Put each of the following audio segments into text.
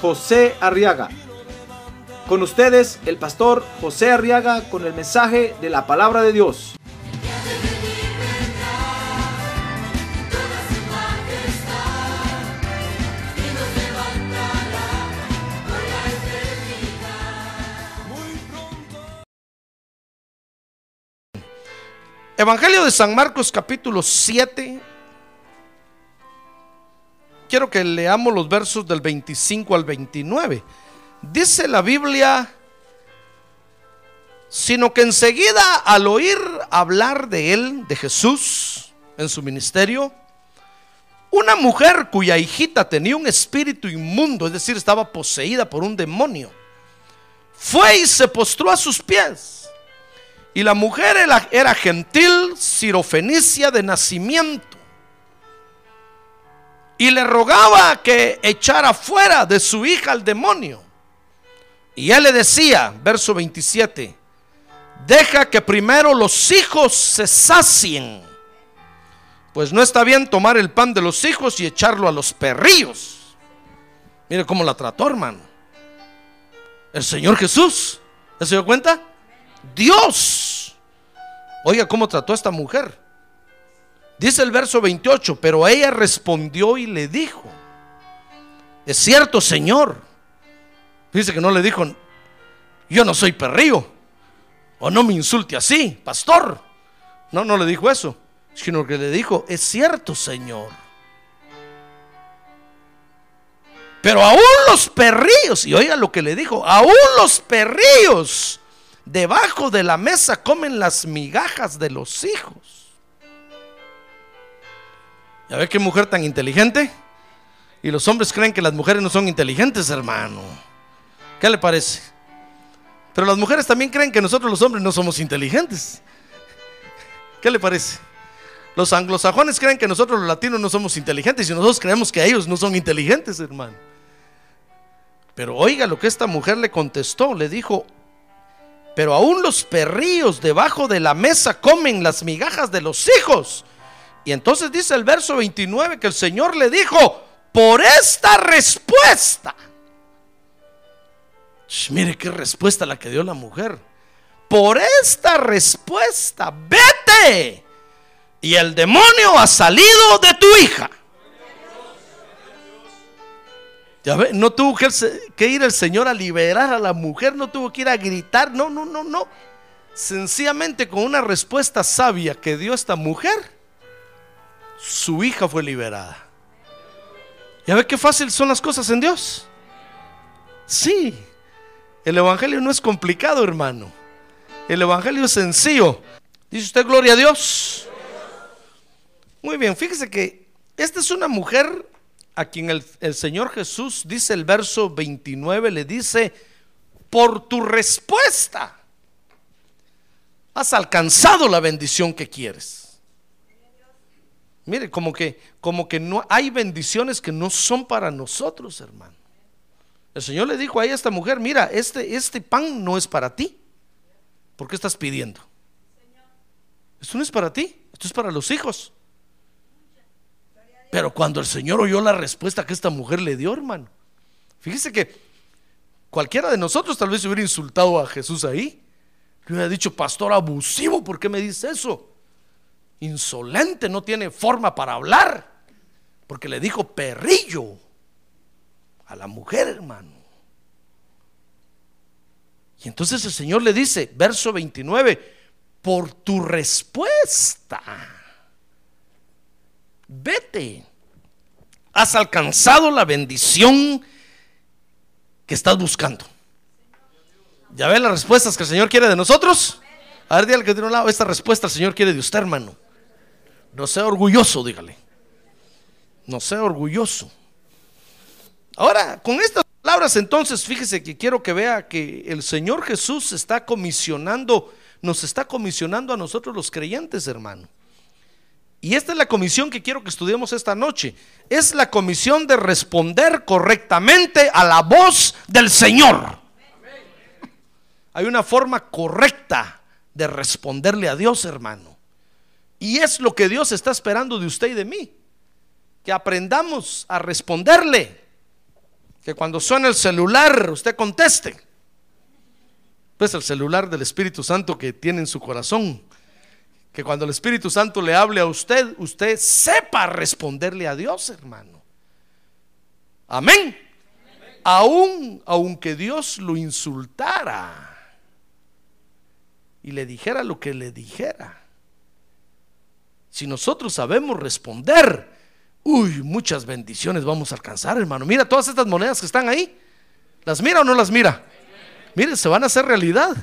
José Arriaga. Con ustedes, el pastor José Arriaga con el mensaje de la palabra de Dios. Evangelio de San Marcos capítulo 7. Quiero que leamos los versos del 25 al 29. Dice la Biblia, sino que enseguida al oír hablar de él, de Jesús, en su ministerio, una mujer cuya hijita tenía un espíritu inmundo, es decir, estaba poseída por un demonio, fue y se postró a sus pies y la mujer era, gentil, sirofenicia de nacimiento. Y le rogaba que echara fuera de su hija al demonio. Y él le decía, verso 27, deja que primero los hijos se sacien. Pues no está bien tomar el pan de los hijos y echarlo a los perrillos. Mire cómo la trató, hermano. El Señor Jesús. ¿Se dio cuenta? Dios. Oiga cómo trató a esta mujer. Dice el verso 28, pero ella respondió y le dijo, es cierto, Señor. Dice que no le dijo, yo no soy perrillo, o no me insulte así, pastor. No, no le dijo eso, sino que le dijo, es cierto, Señor. Pero aún los perrillos, y oiga lo que le dijo, aún los perrillos debajo de la mesa comen las migajas de los hijos. ¿Ya ve qué mujer tan inteligente? Y los hombres creen que las mujeres no son inteligentes, hermano. ¿Qué le parece? Pero las mujeres también creen que nosotros los hombres no somos inteligentes. ¿Qué le parece? Los anglosajones creen que nosotros los latinos no somos inteligentes y nosotros creemos que ellos no son inteligentes, hermano. Pero oiga lo que esta mujer le contestó. Le dijo, pero aún los perrillos debajo de la mesa comen las migajas de los hijos. Y entonces dice el verso 29 que el Señor le dijo, por esta respuesta. mire qué respuesta la que dio la mujer. Por esta respuesta, vete. Y el demonio ha salido de tu hija. Ya ve, no tuvo que, ir el Señor a liberar a la mujer, no tuvo que ir a gritar, no, no, no, no. Sencillamente con una respuesta sabia que dio esta mujer, su hija fue liberada. ¿Ya ve qué fácil son las cosas en Dios? Sí, el Evangelio no es complicado, hermano. El Evangelio es sencillo. ¿Dice usted gloria a Dios? Muy bien, fíjese que esta es una mujer a quien el, Señor Jesús dice el verso 29, le dice, por tu respuesta has alcanzado la bendición que quieres. Mire, como que, como que no hay bendiciones que no son para nosotros, hermano. El Señor le dijo a esta mujer, mira, este, este pan no es para ti. ¿Por qué estás pidiendo? Esto no es para ti, esto es para los hijos. Pero cuando el Señor oyó la respuesta que esta mujer le dio, hermano, fíjese que cualquiera de nosotros tal vez hubiera insultado a Jesús ahí. Le hubiera dicho, pastor abusivo, ¿por qué me dice eso? Insolente, no tiene forma para hablar. Porque le dijo perrillo a la mujer, hermano. Y entonces el Señor le dice, verso 29, por tu respuesta vete. Has alcanzado la bendición que estás buscando. ¿Ya ven las respuestas que el Señor quiere de nosotros? A ver, dígale que tiene un lado, esta respuesta el Señor quiere de usted, hermano. No sea orgulloso, dígale. No sea orgulloso. Ahora, con estas palabras entonces, fíjese que quiero que vea que el Señor Jesús está comisionando, nos está comisionando a nosotros los creyentes, hermano. Y esta es la comisión que quiero que estudiemos esta noche. Es la comisión de responder correctamente a la voz del Señor. Hay una forma correcta de responderle a Dios, hermano. Y es lo que Dios está esperando de usted y de mí. Que aprendamos a responderle. Que cuando suene el celular, usted conteste. Pues el celular del Espíritu Santo que tiene en su corazón que cuando el Espíritu Santo le hable a usted, usted sepa responderle a Dios, hermano. Amén. Aunque Dios lo insultara y le dijera lo que le dijera. Si nosotros sabemos responder, uy, muchas bendiciones vamos a alcanzar, hermano. Mira todas estas monedas que están ahí. ¿Las mira o no las mira? Mire, se van a hacer realidad.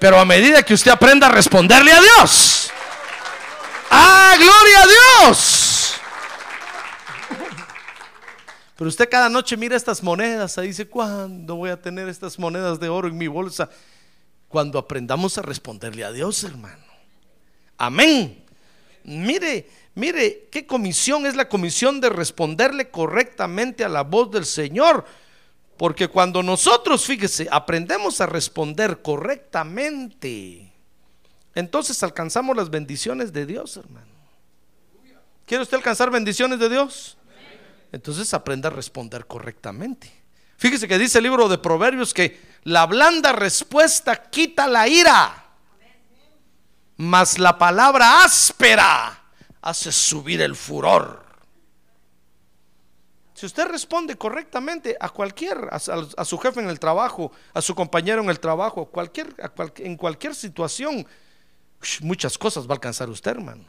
Pero a medida que usted aprenda a responderle a Dios. ¡Ah, gloria a Dios! Pero usted cada noche mira estas monedas y dice, ¿cuándo voy a tener estas monedas de oro en mi bolsa? Cuando aprendamos a responderle a Dios, hermano. Amén. Mire, mire, qué comisión es la comisión de responderle correctamente a la voz del Señor. Porque cuando nosotros, fíjese, aprendemos a responder correctamente, entonces alcanzamos las bendiciones de Dios, hermano. ¿Quiere usted alcanzar bendiciones de Dios? Entonces aprenda a responder correctamente. Fíjese que dice el libro de Proverbios que la blanda respuesta quita la ira, mas la palabra áspera hace subir el furor. Si usted responde correctamente a cualquier, a, su jefe en el trabajo, a su compañero en el trabajo, cualquier, en cualquier situación, muchas cosas va a alcanzar usted, hermano.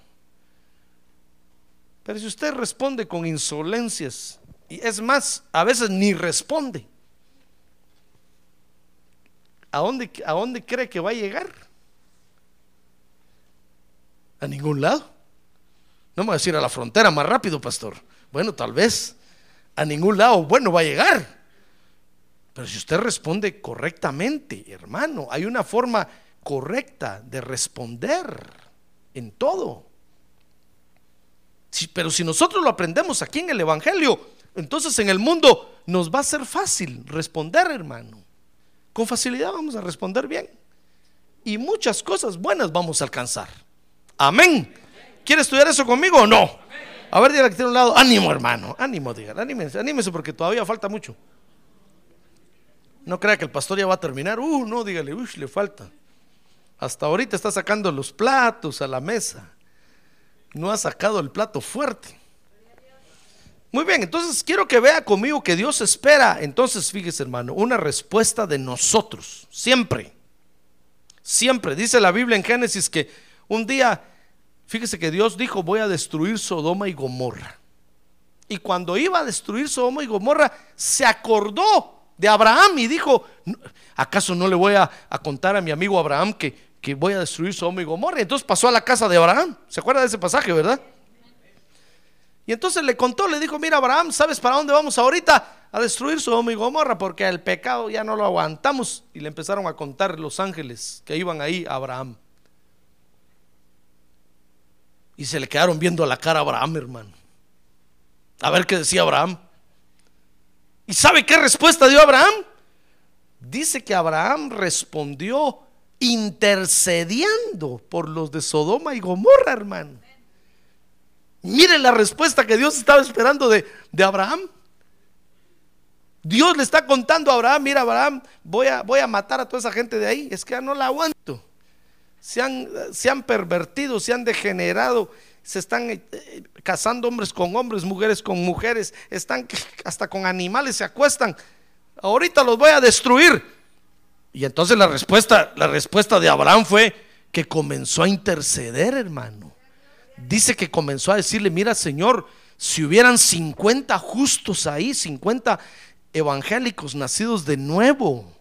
Pero si usted responde con insolencias, y es más, a veces ni responde, ¿a dónde, a dónde cree que va a llegar? A ningún lado. No me voy a decir a la frontera más rápido, pastor. Bueno, tal vez a ningún lado bueno va a llegar. Pero si usted responde correctamente, hermano, hay una forma correcta de responder en todo. pero si nosotros lo aprendemos aquí en el Evangelio, entonces en el mundo nos va a ser fácil responder, hermano. Con facilidad vamos a responder bien. Y muchas cosas buenas vamos a alcanzar. Amén. ¿Quiere estudiar eso conmigo o no? A ver, dígale que tiene un lado. Ánimo, hermano. Ánimo, dígale. Anímese, anímese porque todavía falta mucho. No crea que el pastor ya va a terminar. Uh, no, dígale, uy, le falta. Hasta ahorita está sacando los platos a la mesa. No ha sacado el plato fuerte. Muy bien, entonces quiero que vea conmigo que Dios espera. Entonces, fíjese, hermano, una respuesta de nosotros. Siempre. Siempre. Dice la Biblia en Génesis que un día Fíjese que Dios dijo, voy a destruir Sodoma y Gomorra. Y cuando iba a destruir Sodoma y Gomorra, se acordó de Abraham y dijo, ¿acaso no le voy a, contar a mi amigo Abraham que, que voy a destruir Sodoma y Gomorra? Y entonces pasó a la casa de Abraham. ¿Se acuerda de ese pasaje, verdad? Y entonces le contó, le dijo, mira Abraham, ¿sabes para dónde vamos ahorita? A destruir Sodoma y Gomorra, porque el pecado ya no lo aguantamos. Y le empezaron a contar los ángeles que iban ahí a Abraham. Y se le quedaron viendo a la cara a Abraham, hermano. A ver qué decía Abraham. ¿Y sabe qué respuesta dio Abraham? Dice que Abraham respondió intercediendo por los de Sodoma y Gomorra, hermano. Mire la respuesta que Dios estaba esperando de, de, Abraham. Dios le está contando a Abraham, mira Abraham, voy a, voy a matar a toda esa gente de ahí, es que ya no la aguanto se han, se han pervertido, se han degenerado, se están eh, casando hombres con hombres, mujeres con mujeres, están hasta con animales, se acuestan. Ahorita los voy a destruir. Y entonces la respuesta, la respuesta de Abraham fue que comenzó a interceder, hermano. Dice que comenzó a decirle, mira Señor, si hubieran 50 justos ahí, 50 evangélicos nacidos de nuevo,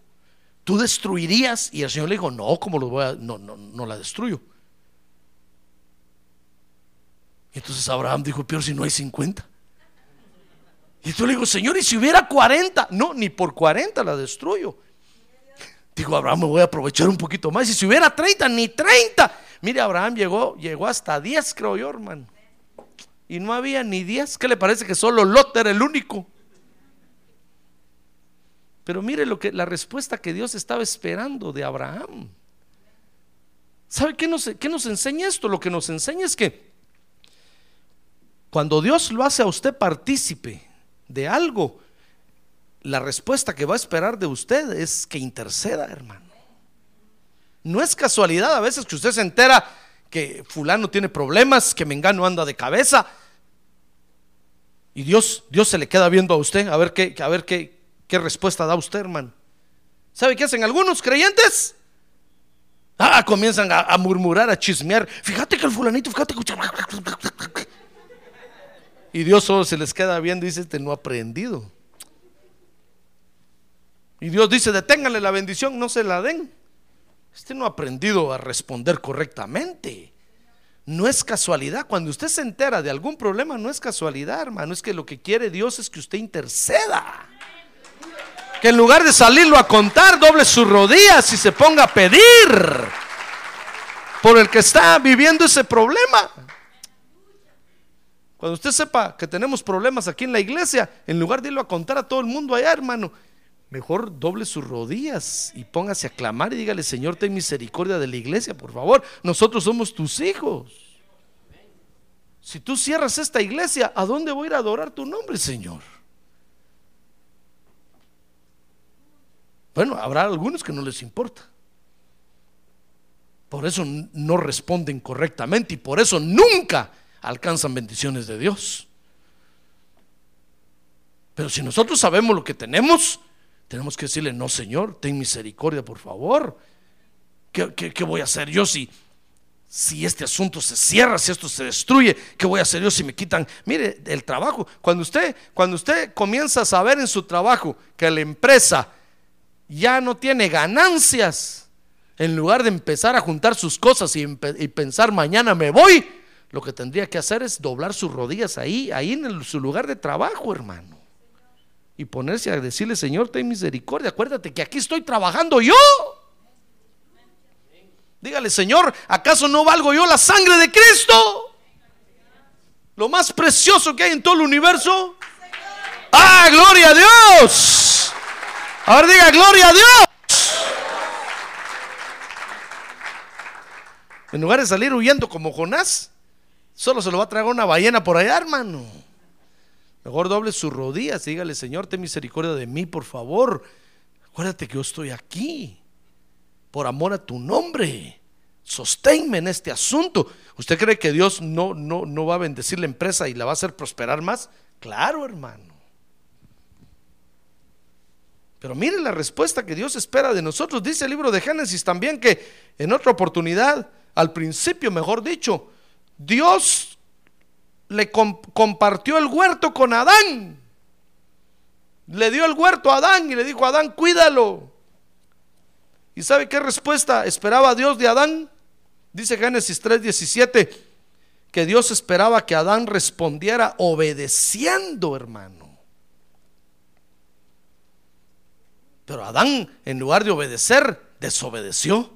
tú destruirías. Y el Señor le dijo, no, como lo voy a, no, no, no la destruyo. Y entonces Abraham dijo, pero si no hay 50. Y yo le digo, Señor, ¿y si hubiera 40? No, ni por 40 la destruyo. Digo, Abraham, me voy a aprovechar un poquito más. Y si hubiera 30, ni 30. Mire, Abraham llegó, llegó hasta 10, creo yo, hermano. Y no había ni 10. ¿Qué le parece que solo Lot era el único? Pero mire lo que la respuesta que Dios estaba esperando de Abraham. ¿Sabe qué nos, qué nos enseña esto? Lo que nos enseña es que cuando Dios lo hace a usted partícipe de algo, la respuesta que va a esperar de usted es que interceda, hermano. No es casualidad a veces que usted se entera que fulano tiene problemas, que Mengano anda de cabeza. Y Dios, Dios se le queda viendo a usted a ver qué, a ver qué, qué respuesta da usted, hermano. ¿Sabe qué hacen algunos creyentes? Ah, comienzan a, murmurar, a chismear. Fíjate que el fulanito, fíjate que... Y Dios solo se les queda viendo y dice, este no ha aprendido. Y Dios dice, deténganle la bendición, no se la den. Este no ha aprendido a responder correctamente. No es casualidad. Cuando usted se entera de algún problema, no es casualidad, hermano. Es que lo que quiere Dios es que usted interceda. Que en lugar de salirlo a contar, doble sus rodillas y se ponga a pedir por el que está viviendo ese problema. Cuando usted sepa que tenemos problemas aquí en la iglesia, en lugar de irlo a contar a todo el mundo allá, hermano, mejor doble sus rodillas y póngase a clamar y dígale, Señor, ten misericordia de la iglesia, por favor. Nosotros somos tus hijos. Si tú cierras esta iglesia, ¿a dónde voy a ir a adorar tu nombre, Señor? Bueno, habrá algunos que no les importa. Por eso no responden correctamente y por eso nunca alcanzan bendiciones de Dios. Pero si nosotros sabemos lo que tenemos, tenemos que decirle, no Señor, ten misericordia, por favor. ¿Qué, voy a hacer yo si, si este asunto se cierra, si esto se destruye? ¿Qué voy a hacer yo si me quitan? Mire, el trabajo, cuando usted, cuando usted comienza a saber en su trabajo que la empresa ya no tiene ganancias, en lugar de empezar a juntar sus cosas y, y pensar mañana me voy, lo que tendría que hacer es doblar sus rodillas ahí, ahí en su lugar de trabajo, hermano. Y ponerse a decirle, Señor, ten misericordia. Acuérdate que aquí estoy trabajando yo. Dígale, Señor, ¿acaso no valgo yo la sangre de Cristo? Lo más precioso que hay en todo el universo. ¡Ah, gloria a Dios! Ahora diga, gloria a Dios. En lugar de salir huyendo como Jonás, Solo se lo va a traer una ballena por allá, hermano. Mejor doble sus rodillas y dígale, Señor, ten misericordia de mí, por favor. Acuérdate que yo estoy aquí por amor a tu nombre. Sosténme en este asunto. ¿Usted cree que Dios no, no, no va a bendecir la empresa y la va a hacer prosperar más? Claro, hermano. Pero mire la respuesta que Dios espera de nosotros. Dice el libro de Génesis también que en otra oportunidad, al principio, mejor dicho, Dios le compartió el huerto con Adán. Le dio el huerto a Adán y le dijo, Adán, cuídalo. ¿Y sabe qué respuesta esperaba Dios de Adán? Dice Génesis 3:17 que Dios esperaba que Adán respondiera obedeciendo, hermano. Pero Adán, en lugar de obedecer, desobedeció.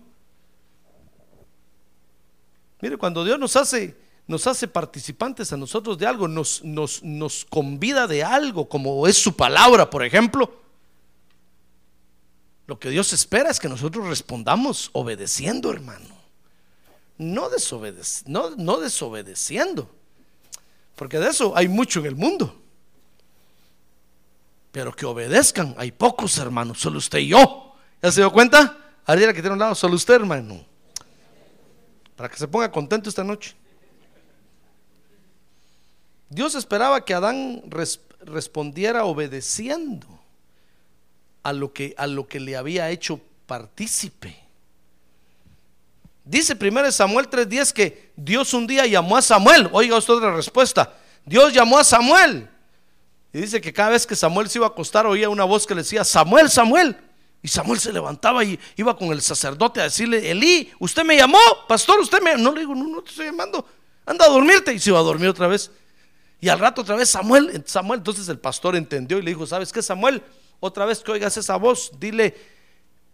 Mire, cuando Dios nos hace, nos hace participantes a nosotros de algo, nos, nos, nos convida de algo, como es su palabra, por ejemplo, lo que Dios espera es que nosotros respondamos obedeciendo, hermano. No, no, no desobedeciendo. Porque de eso hay mucho en el mundo. Pero que obedezcan, hay pocos, hermanos. Solo usted y yo. ¿Ya se dio cuenta? Ariela que tiene un lado, solo usted, hermano para que se ponga contento esta noche. Dios esperaba que Adán respondiera obedeciendo a lo, que, a lo que le había hecho partícipe. Dice 1 Samuel 3:10 que Dios un día llamó a Samuel. Oiga usted otra respuesta. Dios llamó a Samuel. Y dice que cada vez que Samuel se iba a acostar oía una voz que le decía, Samuel, Samuel. Y Samuel se levantaba y iba con el sacerdote a decirle, Elí, usted me llamó, pastor, usted me... No le digo, no, no te estoy llamando, anda a dormirte. Y se iba a dormir otra vez. Y al rato otra vez Samuel, Samuel, entonces el pastor entendió y le dijo, ¿sabes qué Samuel? Otra vez que oigas esa voz, dile,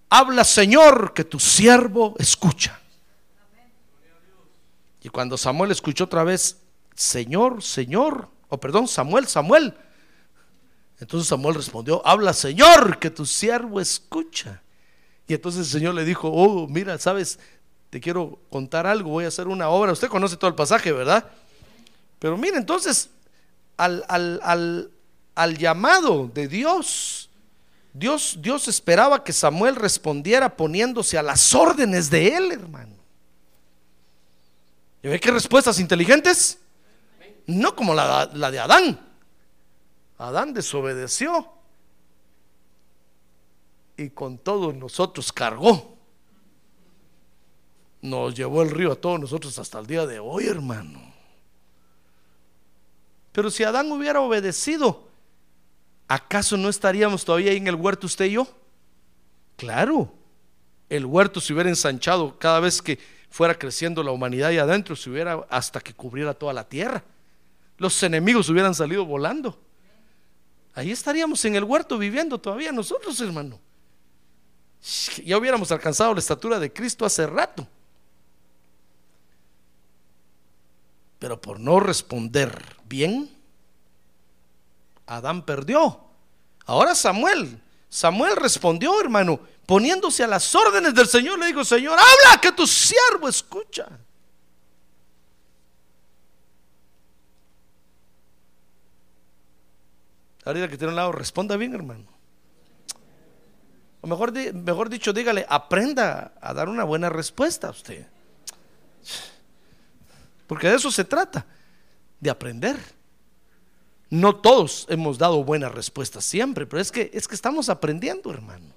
habla Señor, que tu siervo escucha. Y cuando Samuel escuchó otra vez, Señor, Señor, o perdón, Samuel, Samuel. Entonces Samuel respondió, habla Señor, que tu siervo escucha. Y entonces el Señor le dijo, oh, mira, sabes, te quiero contar algo, voy a hacer una obra. Usted conoce todo el pasaje, ¿verdad? Pero mira, entonces, al, al, al llamado de Dios, Dios, Dios esperaba que Samuel respondiera poniéndose a las órdenes de él, hermano. ¿Y ve qué respuestas inteligentes? No como la, la de Adán. Adán desobedeció y con todos nosotros cargó. Nos llevó el río a todos nosotros hasta el día de hoy, hermano. Pero si Adán hubiera obedecido, ¿acaso no estaríamos todavía ahí en el huerto usted y yo? Claro, el huerto se hubiera ensanchado cada vez que fuera creciendo la humanidad y adentro se hubiera hasta que cubriera toda la tierra. Los enemigos hubieran salido volando. Ahí estaríamos en el huerto viviendo todavía nosotros, hermano. Ya hubiéramos alcanzado la estatura de Cristo hace rato. Pero por no responder bien, Adán perdió. Ahora Samuel, Samuel respondió, hermano, poniéndose a las órdenes del Señor, le dijo, Señor, habla que tu siervo escucha. Ahorita que tiene un lado, responda bien, hermano. O mejor, mejor dicho, dígale, aprenda a dar una buena respuesta a usted. Porque de eso se trata, de aprender. No todos hemos dado buenas respuestas siempre, pero es que, es que estamos aprendiendo, hermano.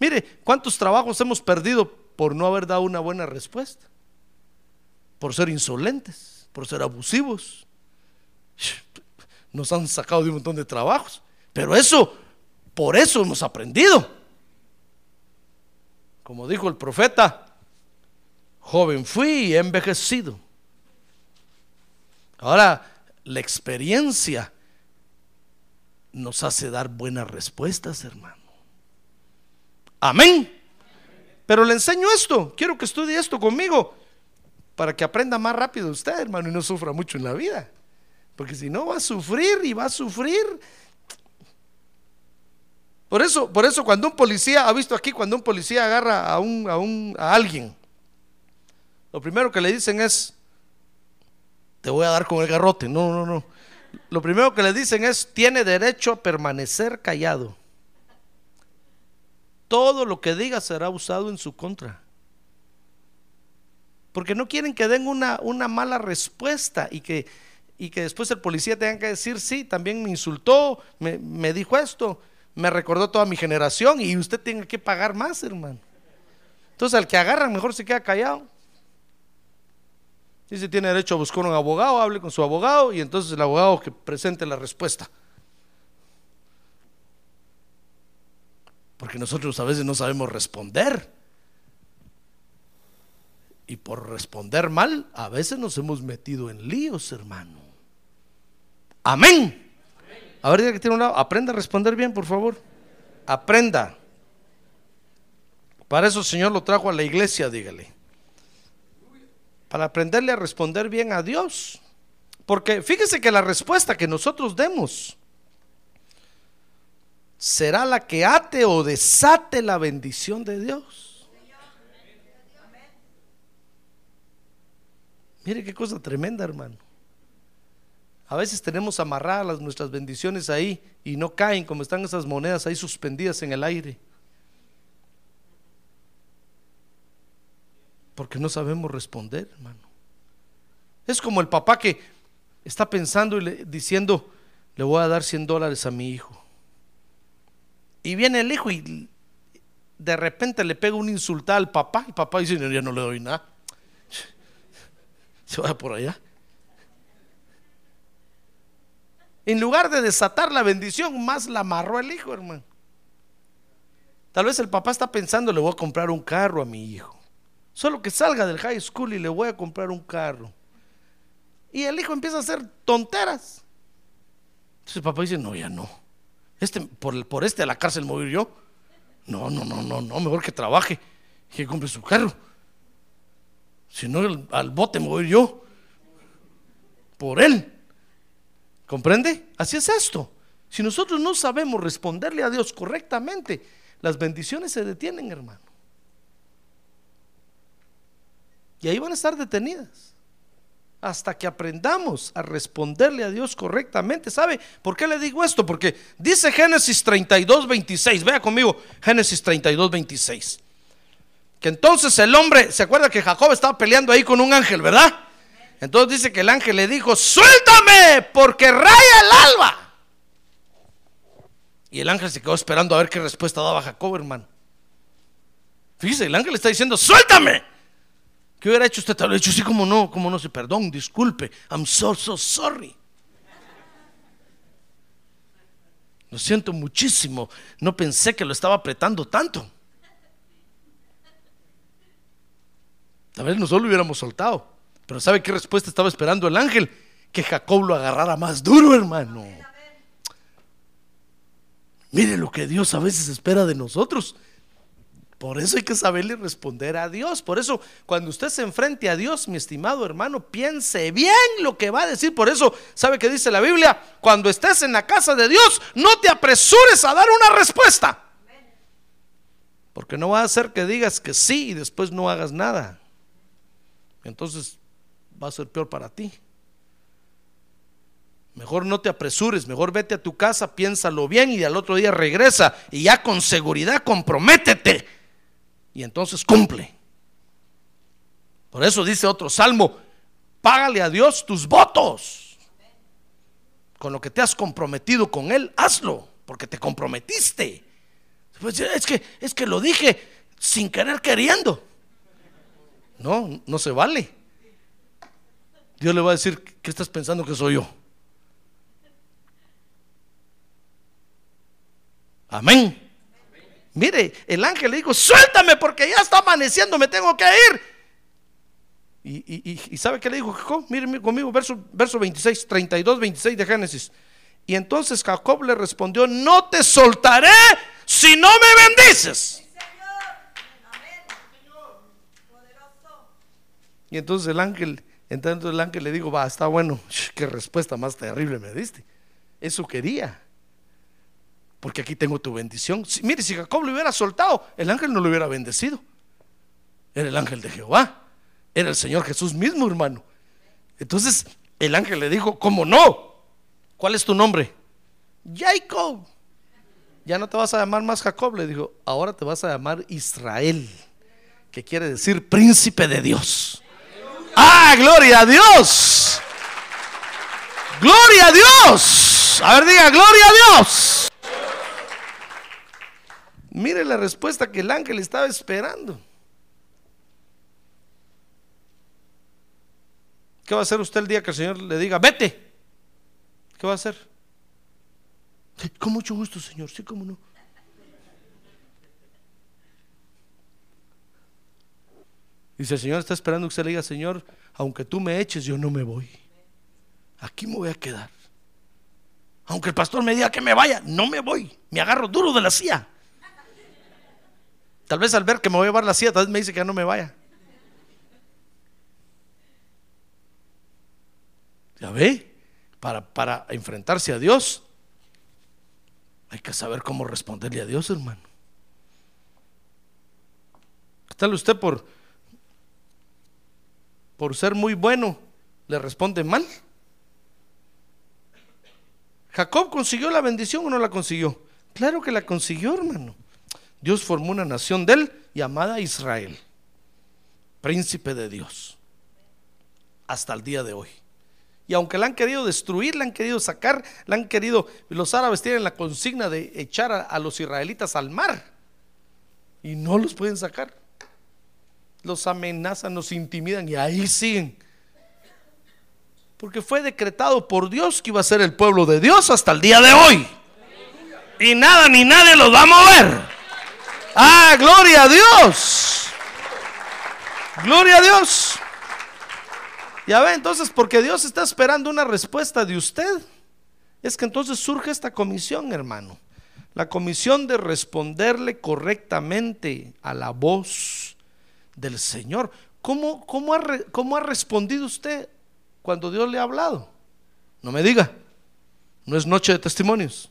Mire, ¿cuántos trabajos hemos perdido por no haber dado una buena respuesta? Por ser insolentes, por ser abusivos. Nos han sacado de un montón de trabajos. Pero eso, por eso hemos aprendido. Como dijo el profeta, joven fui y he envejecido. Ahora, la experiencia nos hace dar buenas respuestas, hermano. Amén. Pero le enseño esto, quiero que estudie esto conmigo, para que aprenda más rápido usted, hermano, y no sufra mucho en la vida. Porque si no, va a sufrir y va a sufrir por eso, por eso cuando un policía, ha visto aquí, cuando un policía agarra a, un, a, un, a alguien, lo primero que le dicen es, te voy a dar con el garrote. No, no, no. Lo primero que le dicen es, tiene derecho a permanecer callado. Todo lo que diga será usado en su contra. Porque no quieren que den una, una mala respuesta y que, y que después el policía tenga que decir, sí, también me insultó, me, me dijo esto me recordó toda mi generación y usted tiene que pagar más, hermano. Entonces, al que agarran, mejor se queda callado. Si tiene derecho a buscar un abogado, hable con su abogado y entonces el abogado que presente la respuesta. Porque nosotros a veces no sabemos responder. Y por responder mal, a veces nos hemos metido en líos, hermano. Amén. Ahora que tiene un lado, aprenda a responder bien, por favor. Aprenda. Para eso el Señor lo trajo a la iglesia, dígale. Para aprenderle a responder bien a Dios. Porque fíjese que la respuesta que nosotros demos será la que ate o desate la bendición de Dios. Mire qué cosa tremenda, hermano. A veces tenemos amarradas nuestras bendiciones ahí y no caen como están esas monedas ahí suspendidas en el aire. Porque no sabemos responder, hermano. Es como el papá que está pensando y le, diciendo, le voy a dar 100 dólares a mi hijo. Y viene el hijo y de repente le pega un insultar al papá y papá dice, ya no le doy nada. Se va por allá. En lugar de desatar la bendición, más la amarró el hijo, hermano. Tal vez el papá está pensando, le voy a comprar un carro a mi hijo. Solo que salga del high school y le voy a comprar un carro. Y el hijo empieza a hacer tonteras. Entonces el papá dice, no, ya no. Este, por, por este a la cárcel ir yo. No, no, no, no, no, mejor que trabaje y que compre su carro. Si no, al bote me voy yo. Por él. ¿Comprende? Así es esto. Si nosotros no sabemos responderle a Dios correctamente, las bendiciones se detienen, hermano. Y ahí van a estar detenidas. Hasta que aprendamos a responderle a Dios correctamente. ¿Sabe por qué le digo esto? Porque dice Génesis 32, 26. Vea conmigo, Génesis 32, 26. Que entonces el hombre, ¿se acuerda que Jacob estaba peleando ahí con un ángel, verdad? Entonces dice que el ángel le dijo, suéltame porque raya el alba. Y el ángel se quedó esperando a ver qué respuesta daba Jacob, hermano. Fíjese, el ángel está diciendo, suéltame. ¿Qué hubiera hecho usted? Tal vez dicho, sí, como no, como no perdón, disculpe, I'm so, so sorry. Lo siento muchísimo, no pensé que lo estaba apretando tanto. Tal vez nosotros lo hubiéramos soltado. Pero ¿sabe qué respuesta estaba esperando el ángel? Que Jacob lo agarrara más duro, hermano. Mire lo que Dios a veces espera de nosotros. Por eso hay que saberle responder a Dios. Por eso, cuando usted se enfrente a Dios, mi estimado hermano, piense bien lo que va a decir. Por eso, ¿sabe qué dice la Biblia? Cuando estés en la casa de Dios, no te apresures a dar una respuesta. Porque no va a hacer que digas que sí y después no hagas nada. Entonces va a ser peor para ti. Mejor no te apresures, mejor vete a tu casa, piénsalo bien y al otro día regresa y ya con seguridad comprométete. Y entonces cumple. Por eso dice otro salmo, págale a Dios tus votos. Con lo que te has comprometido con Él, hazlo, porque te comprometiste. Pues es que, es que lo dije sin querer queriendo. No, no se vale. Dios le va a decir, ¿qué estás pensando que soy yo? Amén. Mire, el ángel le dijo, suéltame porque ya está amaneciendo, me tengo que ir. Y, y- y- y ¿sabe qué le dijo Jacob? Mire mire conmigo, verso, verso 26, 32, 26 de Génesis. Y entonces Jacob le respondió, no te soltaré si no me bendices. Y entonces el ángel, entonces el ángel le dijo, va, está bueno, qué respuesta más terrible me diste. Eso quería. Porque aquí tengo tu bendición. Si- mire, si Jacob lo hubiera soltado, el ángel no lo hubiera bendecido. Era el ángel de Jehová. Era el Señor Jesús mismo, hermano. Entonces el ángel le dijo, ¿cómo no? ¿Cuál es tu nombre? Jacob. Ya no te vas a llamar más Jacob, le dijo, ahora te vas a llamar Israel, que quiere decir príncipe de Dios. Ah, gloria a Dios. Gloria a Dios. A ver, diga, gloria a Dios. Mire la respuesta que el ángel estaba esperando. ¿Qué va a hacer usted el día que el Señor le diga, vete? ¿Qué va a hacer? "Sí, Con mucho gusto, Señor, sí, cómo no. Dice, el Señor está esperando que usted le diga, Señor, aunque tú me eches, yo no me voy. Aquí me voy a quedar. Aunque el pastor me diga que me vaya, no me voy. Me agarro duro de la silla. Tal vez al ver que me voy a llevar la silla, tal vez me dice que ya no me vaya. ¿Ya ve? Para, para enfrentarse a Dios, hay que saber cómo responderle a Dios, hermano. ¿Qué tal usted por, por ser muy bueno, le responde mal? ¿Jacob consiguió la bendición o no la consiguió? Claro que la consiguió, hermano. Dios formó una nación de él llamada Israel, príncipe de Dios, hasta el día de hoy. Y aunque la han querido destruir, la han querido sacar, la han querido, los árabes tienen la consigna de echar a, a los israelitas al mar y no los pueden sacar. Los amenazan, los intimidan y ahí siguen. Porque fue decretado por Dios que iba a ser el pueblo de Dios hasta el día de hoy. Y nada ni nadie los va a mover. Ah, gloria a Dios. Gloria a Dios. Ya ve, entonces, porque Dios está esperando una respuesta de usted, es que entonces surge esta comisión, hermano. La comisión de responderle correctamente a la voz del Señor. ¿Cómo, cómo, ha, cómo ha respondido usted cuando Dios le ha hablado? No me diga, no es noche de testimonios.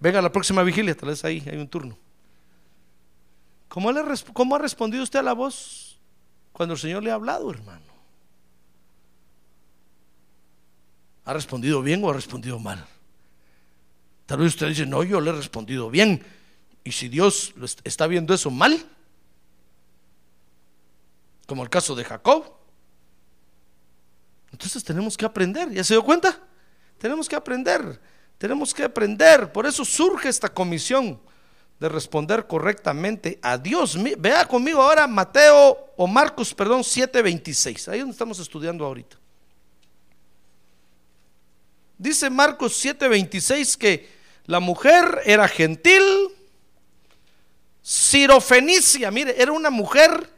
Venga a la próxima vigilia, tal vez ahí hay un turno. ¿Cómo, le, ¿Cómo ha respondido usted a la voz cuando el Señor le ha hablado, hermano? ¿Ha respondido bien o ha respondido mal? Tal vez usted dice, no, yo le he respondido bien. Y si Dios está viendo eso mal, como el caso de Jacob, entonces tenemos que aprender. ¿Ya se dio cuenta? Tenemos que aprender. Tenemos que aprender. Por eso surge esta comisión de responder correctamente a Dios. Vea conmigo ahora Mateo o Marcos, perdón, 7:26. Ahí donde estamos estudiando ahorita. Dice Marcos 7:26 que la mujer era gentil, sirofenicia, mire, era una mujer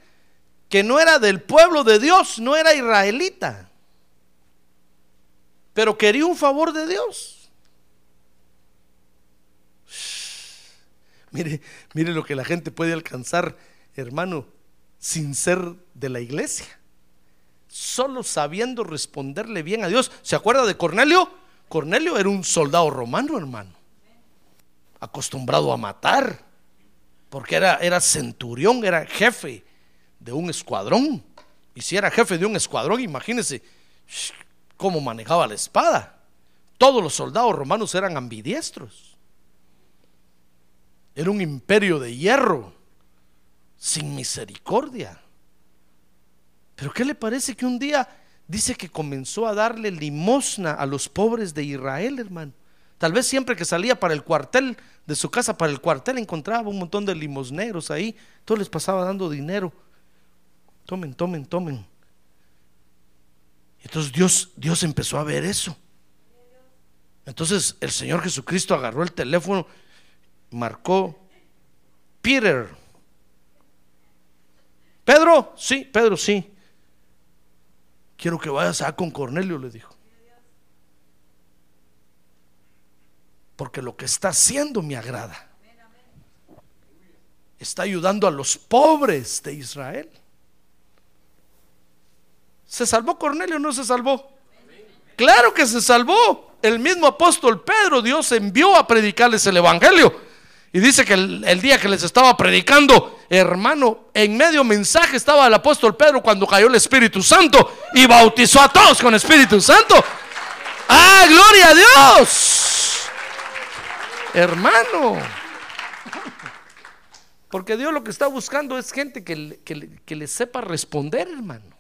que no era del pueblo de Dios, no era israelita, pero quería un favor de Dios. Mire, mire lo que la gente puede alcanzar, hermano, sin ser de la iglesia. Solo sabiendo responderle bien a Dios. ¿Se acuerda de Cornelio? Cornelio era un soldado romano, hermano, acostumbrado a matar, porque era, era centurión, era jefe de un escuadrón. Y si era jefe de un escuadrón, imagínense cómo manejaba la espada. Todos los soldados romanos eran ambidiestros. Era un imperio de hierro, sin misericordia. Pero ¿qué le parece que un día dice que comenzó a darle limosna a los pobres de Israel, hermano. Tal vez siempre que salía para el cuartel, de su casa para el cuartel, encontraba un montón de limosneros ahí. Todo les pasaba dando dinero. Tomen, tomen, tomen. Entonces Dios, Dios empezó a ver eso. Entonces el Señor Jesucristo agarró el teléfono, marcó Peter. Pedro, sí, Pedro, sí. Quiero que vayas a con Cornelio, le dijo. Porque lo que está haciendo me agrada. Está ayudando a los pobres de Israel. ¿Se salvó Cornelio o no se salvó? Claro que se salvó. El mismo apóstol Pedro, Dios envió a predicarles el Evangelio. Y dice que el, día que les estaba predicando, hermano, en medio mensaje estaba el apóstol Pedro cuando cayó el Espíritu Santo y bautizó a todos con Espíritu Santo. ¡Ah, gloria a Dios! Hermano. Porque Dios lo que está buscando es gente que, que le sepa responder, hermano.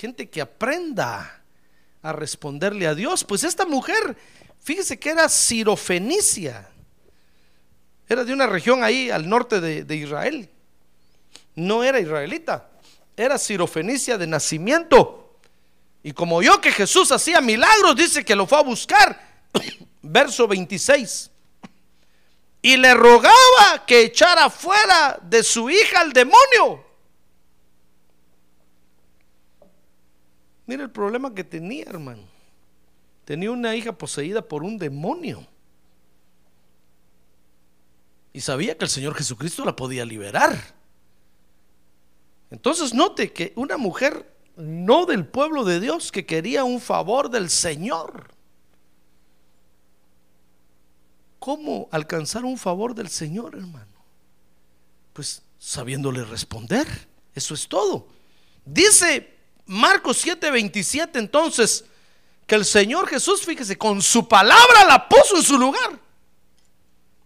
Gente que aprenda a responderle a Dios. Pues esta mujer Fíjese que era Sirofenicia. Era de una región ahí al norte de, Israel. No era israelita. Era Sirofenicia de nacimiento. Y como oyó que Jesús hacía milagros, dice que lo fue a buscar. Verso 26. Y le rogaba que echara fuera de su hija al demonio. Mira el problema que tenía, hermano tenía una hija poseída por un demonio. Y sabía que el Señor Jesucristo la podía liberar. Entonces note que una mujer no del pueblo de Dios que quería un favor del Señor. ¿Cómo alcanzar un favor del Señor, hermano? Pues sabiéndole responder. Eso es todo. Dice Marcos 7:27 entonces, que el Señor Jesús, fíjese, con su palabra la puso en su lugar.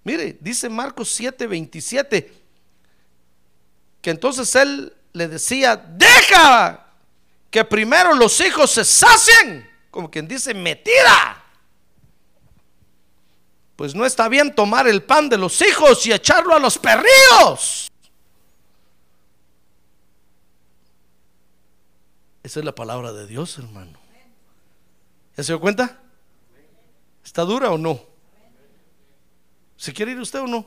Mire, dice Marcos 7, 27, que entonces él le decía, deja que primero los hijos se sacien, como quien dice, metida. Pues no está bien tomar el pan de los hijos y echarlo a los perrillos. Esa es la palabra de Dios, hermano. ¿Ya se dio cuenta? ¿Está dura o no? ¿Se quiere ir usted o no?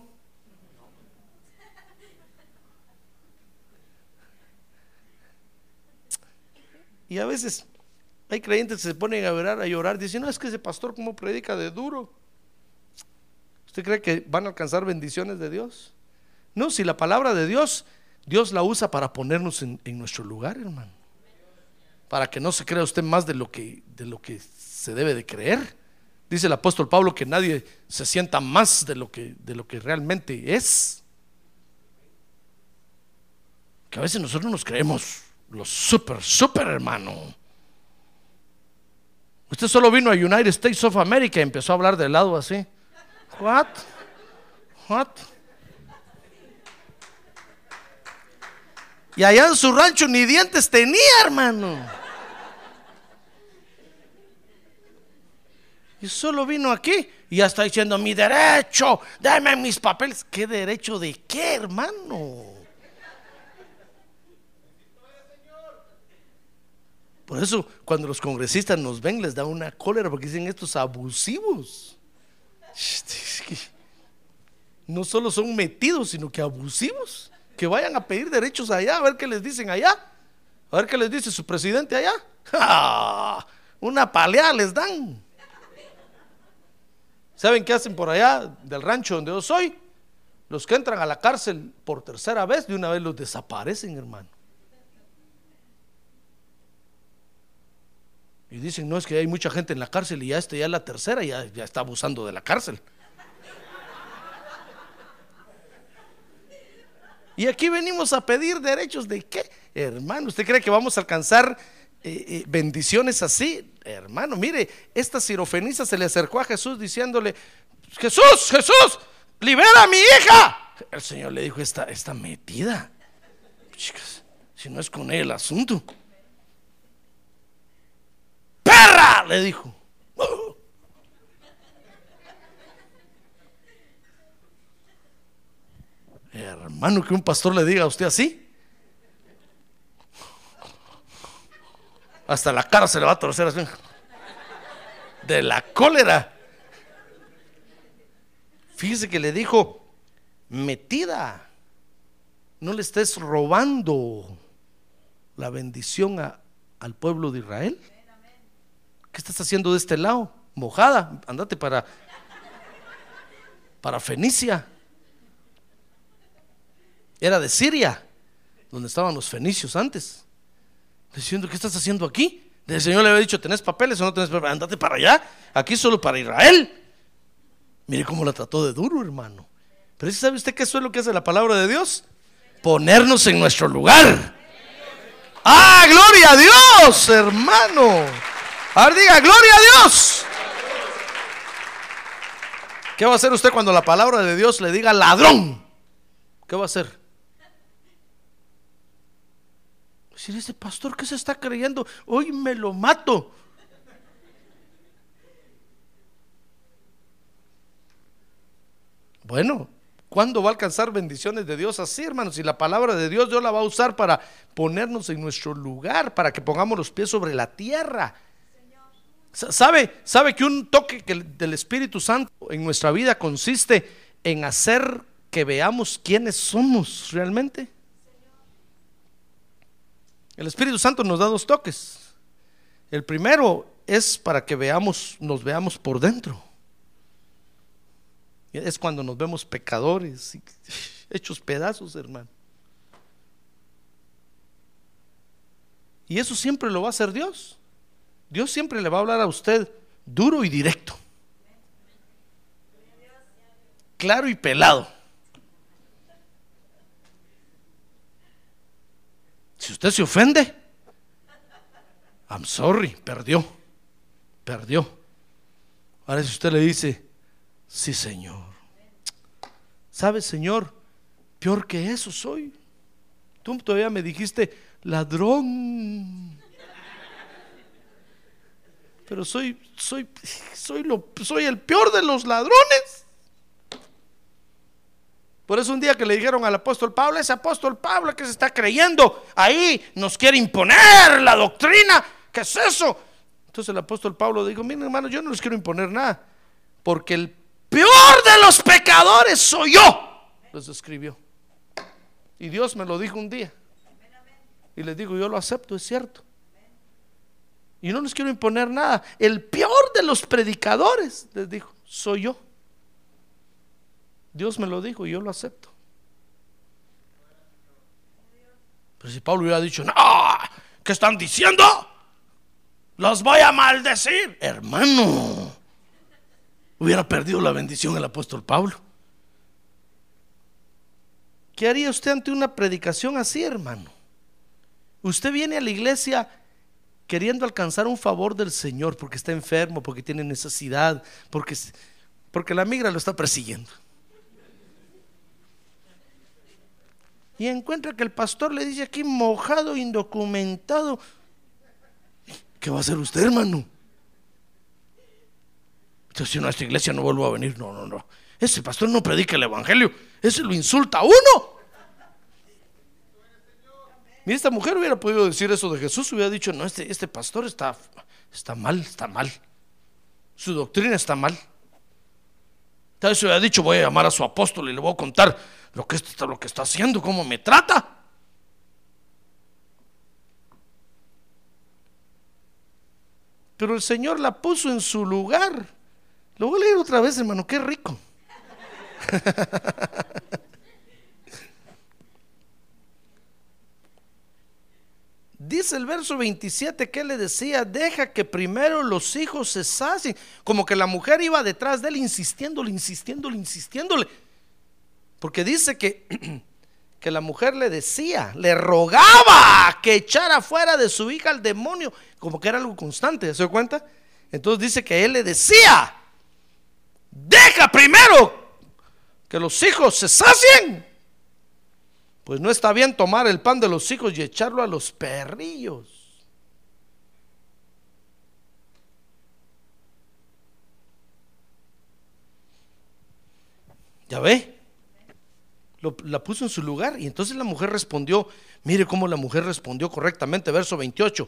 Y a veces hay creyentes que se ponen a llorar, a llorar, dicen, no, es que ese pastor como predica de duro. ¿Usted cree que van a alcanzar bendiciones de Dios? No, si la palabra de Dios, Dios la usa para ponernos en, en nuestro lugar, hermano. Para que no se crea usted más de lo que, de lo que se debe de creer. Dice el apóstol Pablo que nadie se sienta más de lo que, de lo que realmente es. Que a veces nosotros nos creemos los super, super hermano. Usted solo vino a United States of America y empezó a hablar del lado así. What? What? Y allá en su rancho ni dientes tenía, hermano. Y solo vino aquí y ya está diciendo mi derecho, dame mis papeles. ¿Qué derecho de qué, hermano? Por eso cuando los congresistas nos ven les da una cólera porque dicen estos abusivos. No solo son metidos, sino que abusivos. Que vayan a pedir derechos allá, a ver qué les dicen allá. A ver qué les dice su presidente allá. Una paleada les dan. ¿Saben qué hacen por allá del rancho donde yo soy? Los que entran a la cárcel por tercera vez, de una vez los desaparecen, hermano. Y dicen, no, es que hay mucha gente en la cárcel y ya este ya es la tercera, ya, ya está abusando de la cárcel. Y aquí venimos a pedir derechos de qué, hermano. ¿Usted cree que vamos a alcanzar eh, eh, bendiciones así? Hermano, mire, esta sirofenisa se le acercó a Jesús diciéndole, Jesús, Jesús, libera a mi hija. El Señor le dijo, está, está metida. Chicas, si no es con él el asunto. Perra, le dijo. Hermano, que un pastor le diga a usted así. Hasta la cara se le va a torcer así. De la cólera. Fíjese que le dijo, metida, no le estés robando la bendición a- al pueblo de Israel. ¿Qué estás haciendo de este lado? Mojada, andate para para Fenicia. Era de Siria, donde estaban los fenicios antes. Diciendo, ¿qué estás haciendo aquí? El Señor le había dicho, ¿tenés papeles o no tenés papeles? Andate para allá, aquí solo para Israel. Mire cómo la trató de duro, hermano. Pero ¿sí ¿sabe usted qué es lo que hace la palabra de Dios? Ponernos en nuestro lugar. ¡Ah, gloria a Dios, hermano! A ver, diga, gloria a Dios. ¿Qué va a hacer usted cuando la palabra de Dios le diga ladrón? ¿Qué va a hacer? Decir, ese pastor que se está creyendo, hoy me lo mato. Bueno, ¿cuándo va a alcanzar bendiciones de Dios así, hermanos? Si la palabra de Dios Dios la va a usar para ponernos en nuestro lugar, para que pongamos los pies sobre la tierra. Sa- ¿Sabe, sabe que un toque que- del Espíritu Santo en nuestra vida consiste en hacer que veamos quiénes somos realmente? El Espíritu Santo nos da dos toques. El primero es para que veamos, nos veamos por dentro. Es cuando nos vemos pecadores, y hechos pedazos, hermano. Y eso siempre lo va a hacer Dios. Dios siempre le va a hablar a usted duro y directo. Claro y pelado. Si usted se ofende, I'm sorry, perdió. Perdió. Ahora si usted le dice, sí Señor. ¿Sabe Señor? Peor que eso soy. Tú todavía me dijiste, ladrón. Pero soy, soy, soy, lo, soy el peor de los ladrones. Por eso un día que le dijeron al apóstol Pablo, ese apóstol Pablo que se está creyendo, ahí nos quiere imponer la doctrina. ¿Qué es eso? Entonces el apóstol Pablo dijo, miren hermanos, yo no les quiero imponer nada, porque el peor de los pecadores soy yo. Les escribió. Y Dios me lo dijo un día. Y les digo, yo lo acepto, es cierto. Y no les quiero imponer nada. El peor de los predicadores, les dijo, soy yo. Dios me lo dijo y yo lo acepto. Pero si Pablo hubiera dicho, no, ¿qué están diciendo? Los voy a maldecir. Hermano, hubiera perdido la bendición el apóstol Pablo. ¿Qué haría usted ante una predicación así, hermano? Usted viene a la iglesia queriendo alcanzar un favor del Señor porque está enfermo, porque tiene necesidad, porque, porque la migra lo está persiguiendo. Y encuentra que el pastor le dice aquí mojado, indocumentado. ¿Qué va a hacer usted, hermano? Entonces, si no, a esta iglesia no vuelvo a venir. No, no, no. Ese pastor no predica el evangelio. Ese lo insulta a uno. Y esta mujer hubiera podido decir eso de Jesús, hubiera dicho, no, este, este pastor está, está mal, está mal. Su doctrina está mal. Tal vez hubiera dicho, voy a llamar a su apóstol y le voy a contar lo que está, lo que está haciendo, cómo me trata. Pero el Señor la puso en su lugar. Lo voy a leer otra vez, hermano, qué rico. Dice el verso 27 que le decía, deja que primero los hijos se sacien. Como que la mujer iba detrás de él insistiéndole, insistiéndole, insistiéndole. Porque dice que, que la mujer le decía, le rogaba que echara fuera de su hija al demonio, como que era algo constante, ¿se da cuenta? Entonces dice que él le decía, deja primero que los hijos se sacien pues no está bien tomar el pan de los hijos y echarlo a los perrillos. ¿Ya ve? La puso en su lugar y entonces la mujer respondió, mire cómo la mujer respondió correctamente, verso 28.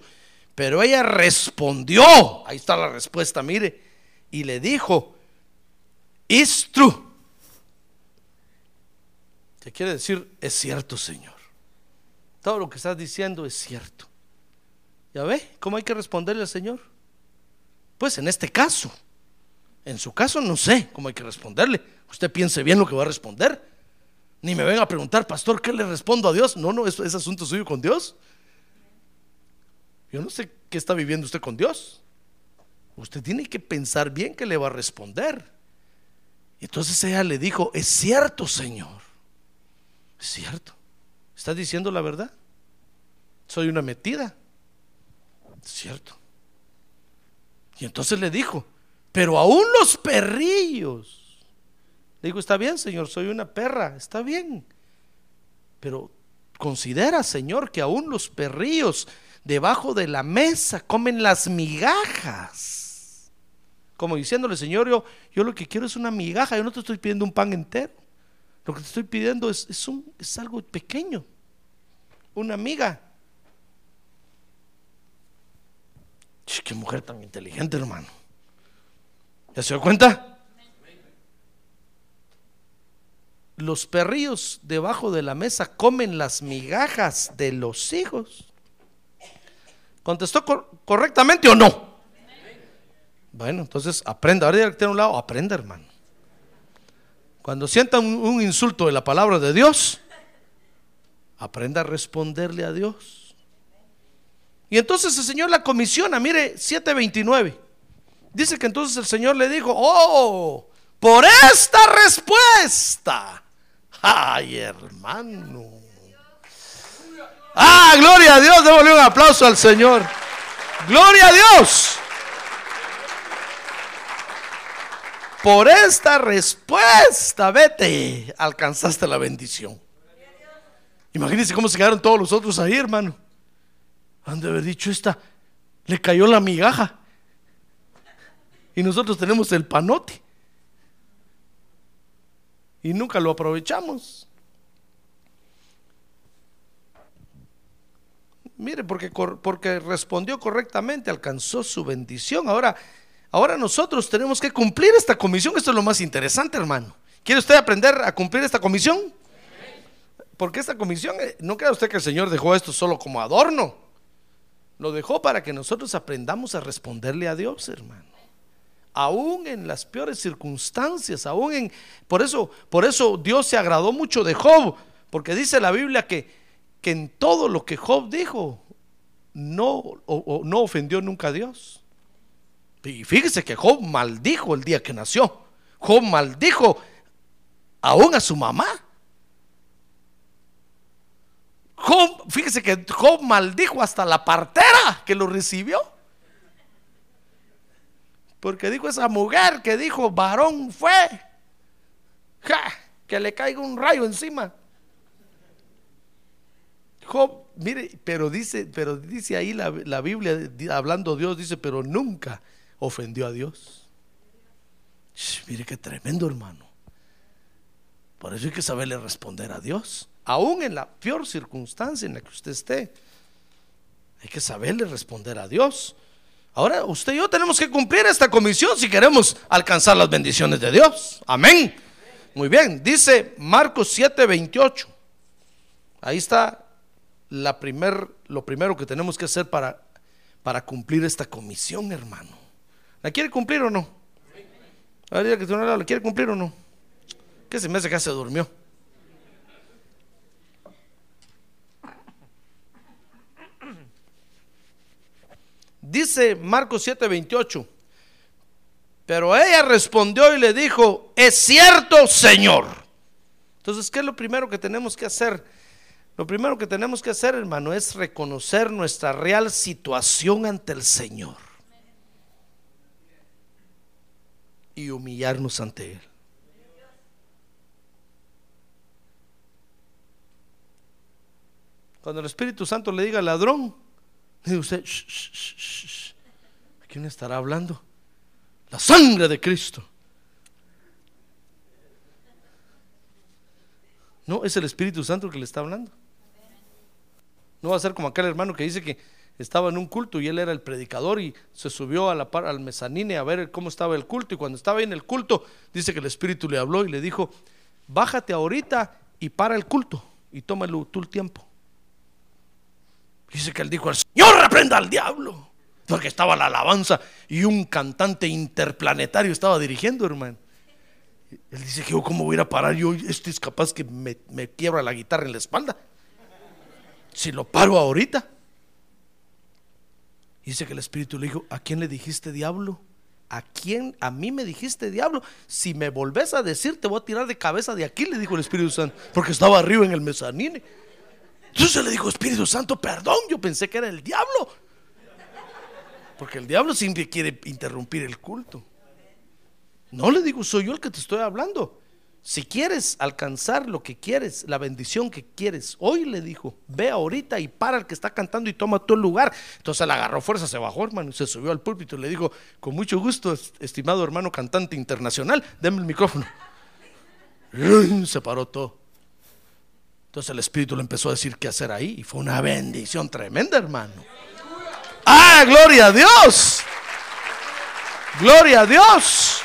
Pero ella respondió, ahí está la respuesta, mire, y le dijo, it's true. ¿Qué quiere decir? Es cierto, Señor. Todo lo que estás diciendo es cierto. ¿Ya ve cómo hay que responderle al Señor? Pues en este caso, en su caso no sé cómo hay que responderle. Usted piense bien lo que va a responder. Ni me venga a preguntar, pastor, ¿qué le respondo a Dios? No, no, eso es asunto suyo con Dios. Yo no sé qué está viviendo usted con Dios. Usted tiene que pensar bien qué le va a responder. Y entonces ella le dijo, es cierto, Señor. Es cierto. ¿Estás diciendo la verdad? Soy una metida. Es cierto. Y entonces le dijo, pero aún los perrillos. Le digo, está bien, Señor, soy una perra, está bien. Pero considera, Señor, que aún los perrillos debajo de la mesa comen las migajas. Como diciéndole, Señor, yo, yo lo que quiero es una migaja, yo no te estoy pidiendo un pan entero. Lo que te estoy pidiendo es, es, un, es algo pequeño, una amiga. Qué mujer tan inteligente, hermano. ¿Ya se dio cuenta? Los perrillos debajo de la mesa comen las migajas de los hijos. ¿Contestó correctamente o no? Bueno, entonces aprenda. Ahora que a un lado, aprenda, hermano. Cuando sientan un, insulto de la palabra de Dios, aprenda a responderle a Dios. Y entonces el Señor la comisiona, mire 729. Dice que entonces el Señor le dijo, oh, por esta respuesta. Ay, hermano. Ah, gloria a Dios. Démosle un aplauso al Señor. Gloria a Dios. Por esta respuesta, vete, alcanzaste la bendición. Imagínense cómo se quedaron todos los otros ahí, hermano. Han de haber dicho esta, le cayó la migaja. Y nosotros tenemos el panote. Y nunca lo aprovechamos. Mire, porque, porque respondió correctamente, alcanzó su bendición. Ahora, Ahora nosotros tenemos que cumplir esta comisión. Esto es lo más interesante, hermano. ¿Quiere usted aprender a cumplir esta comisión? Porque esta comisión, eh, no crea usted que el Señor dejó esto solo como adorno. Lo dejó para que nosotros aprendamos a responderle a Dios, hermano. Aún en las peores circunstancias, aún en por eso, por eso Dios se agradó mucho de Job, porque dice la Biblia que, que en todo lo que Job dijo no, o- no ofendió nunca a Dios. Y fíjese que Job maldijo el día que nació. Job maldijo aún a su mamá. Job, fíjese que Job maldijo hasta la partera que lo recibió. Porque dijo esa mujer que dijo varón fue. Ja, que le caiga un rayo encima. Mire, pero dice, pero dice ahí la, la Biblia, hablando Dios, dice, pero nunca ofendió a Dios. Mire qué tremendo, hermano. Por eso hay que saberle responder a Dios. Aún en la peor circunstancia en la que usted esté, hay que saberle responder a Dios. Ahora usted y yo tenemos que cumplir esta comisión si queremos alcanzar las bendiciones de Dios. Amén. Muy bien, dice Marcos 7:28. Ahí está la primer, lo primero que tenemos que hacer para, para cumplir esta comisión, hermano. ¿La quiere cumplir o no? La- ¿la quiere cumplir o no? ¿Qué se me hace que se durmió? Dice Marcos 7:28. Pero ella respondió y le dijo, es cierto, Señor. Entonces, ¿qué es lo primero que tenemos que hacer? Lo primero que tenemos que hacer, hermano, es reconocer nuestra real situación ante el Señor. Y humillarnos ante Él. Cuando el Espíritu Santo le diga ladrón, dice usted. ¿a quién estará hablando? La sangre de Cristo. No, es el Espíritu Santo el que le está hablando. No va a ser como aquel hermano que dice que estaba en un culto y él era el predicador y se subió al mezanine a ver cómo estaba el culto y cuando estaba en el culto dice que el Espíritu le habló y le dijo, bájate ahorita y para el culto y tómalo tú el tiempo. Dice que él dijo, el Señor reprenda al diablo. Porque estaba la alabanza y un cantante interplanetario estaba dirigiendo, hermano. Él dice que yo cómo voy a ir a parar yo, este es capaz que me, me quiebra la guitarra en la espalda. Si lo paro ahorita. Dice que el Espíritu le dijo, ¿a quién le dijiste diablo? ¿A quién? A mí me dijiste diablo. Si me volvés a decir, te voy a tirar de cabeza de aquí, le dijo el Espíritu Santo, porque estaba arriba en el mezanine. Entonces le dijo, Espíritu Santo, perdón, yo pensé que era el diablo. Porque el diablo siempre quiere interrumpir el culto. No le digo, soy yo el que te estoy hablando. Si quieres alcanzar lo que quieres, la bendición que quieres, hoy le dijo, ve ahorita y para el que está cantando y toma tu lugar. Entonces le agarró fuerza, se bajó, hermano, y se subió al púlpito y le dijo, con mucho gusto, est- estimado hermano cantante internacional, deme el micrófono. Se paró todo. Entonces el Espíritu le empezó a decir qué hacer ahí y fue una bendición tremenda, hermano. ¡Ah, gloria a Dios! ¡Gloria a Dios!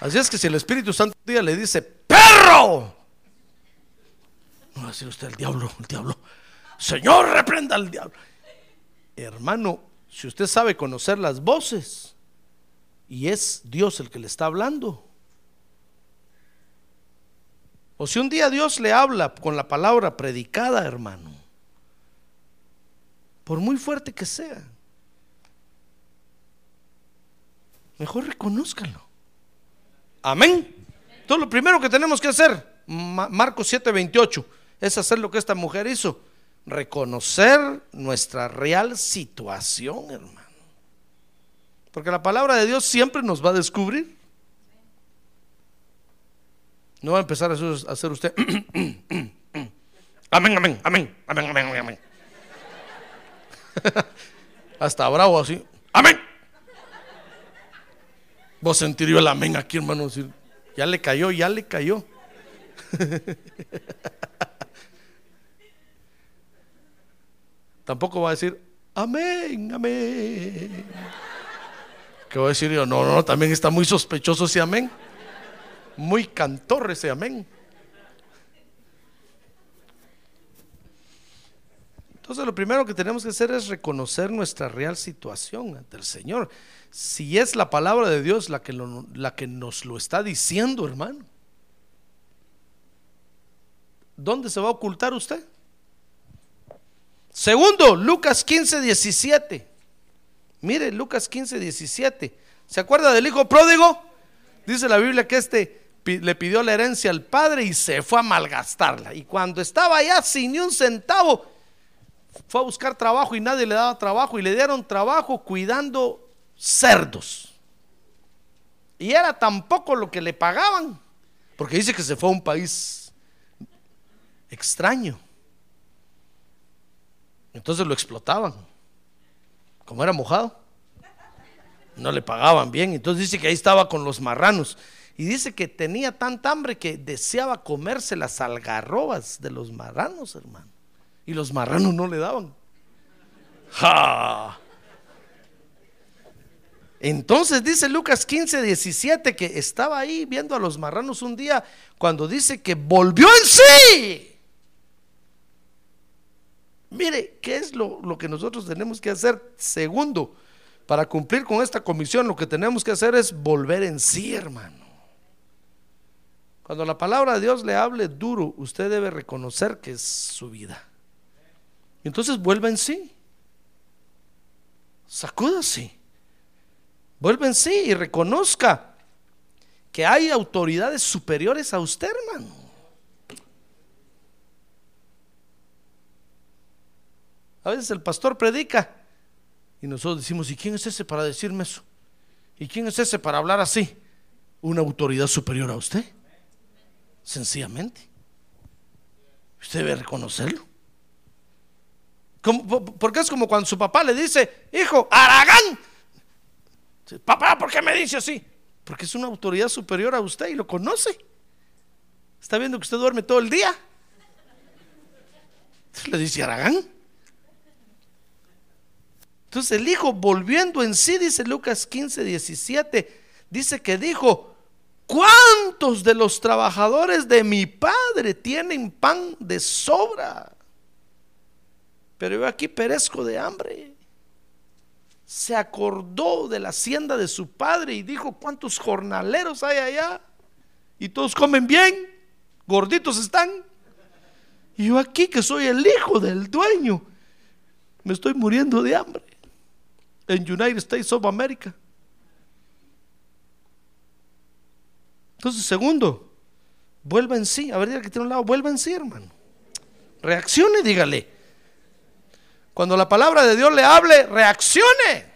Así es que si el Espíritu Santo un día le dice, perro, no va a decir usted el diablo, el diablo. Señor, reprenda al diablo. Hermano, si usted sabe conocer las voces y es Dios el que le está hablando, o si un día Dios le habla con la palabra predicada, hermano, por muy fuerte que sea, mejor reconózcalo. Amén. Entonces lo primero que tenemos que hacer, Ma- Marcos 7:28, es hacer lo que esta mujer hizo, reconocer nuestra real situación, hermano. Porque la palabra de Dios siempre nos va a descubrir. No va a empezar a hacer, usted. amén, amén, amén, amén, amén, amén, amén. Hasta bravo así. Amén. Vos sentiría el amén aquí, hermano. Ya le cayó, ya le cayó. Tampoco va a decir, amén, amén. ¿Qué voy a decir yo? No, no, también está muy sospechoso ese amén. Muy cantor ese amén. Entonces lo primero que tenemos que hacer es reconocer nuestra real situación ante el Señor. Si es la palabra de Dios la que, la que nos lo está diciendo, hermano. ¿Dónde se va a ocultar usted? Segundo, Lucas 15, 17. Mire, Lucas 15, 17. ¿Se acuerda del hijo pródigo? Dice la Biblia que este le pidió la herencia al padre y se fue a malgastarla. Y cuando estaba allá sin ni un centavo, fue a buscar trabajo y nadie le daba trabajo y le dieron trabajo cuidando cerdos. Y era tan poco lo que le pagaban, porque dice que se fue a un país extraño. Entonces lo explotaban. Como era mojado, no le pagaban bien. Entonces dice que ahí estaba con los marranos. Y dice que tenía tanta hambre que deseaba comerse las algarrobas de los marranos, hermano. Y los marranos no le daban. ¡Ja! Entonces dice Lucas 15, 17 que estaba ahí viendo a los marranos un día cuando dice que volvió en sí. Mire, ¿qué es lo, lo que nosotros tenemos que hacer? Segundo, para cumplir con esta comisión, lo que tenemos que hacer es volver en sí, hermano. Cuando la palabra de Dios le hable duro, usted debe reconocer que es su vida. Entonces vuelva en sí. Sacúdase. Vuelva en sí y reconozca que hay autoridades superiores a usted, hermano. A veces el pastor predica y nosotros decimos, ¿y quién es ese para decirme eso? ¿Y quién es ese para hablar así? Una autoridad superior a usted. Sencillamente. Usted debe reconocerlo. Porque es como cuando su papá le dice, hijo, Aragán. Papá, ¿por qué me dice así? Porque es una autoridad superior a usted y lo conoce. Está viendo que usted duerme todo el día. Le dice Aragán. Entonces el hijo volviendo en sí, dice Lucas 15, 17, dice que dijo, ¿cuántos de los trabajadores de mi padre tienen pan de sobra? Pero yo aquí perezco de hambre. Se acordó de la hacienda de su padre y dijo, ¿cuántos jornaleros hay allá? Y todos comen bien, gorditos están. Y yo aquí que soy el hijo del dueño, me estoy muriendo de hambre en United States of America. Entonces, segundo, vuelva en sí. A ver, que tiene un lado, vuelva en sí, hermano. Reaccione, dígale. Cuando la palabra de Dios le hable, reaccione.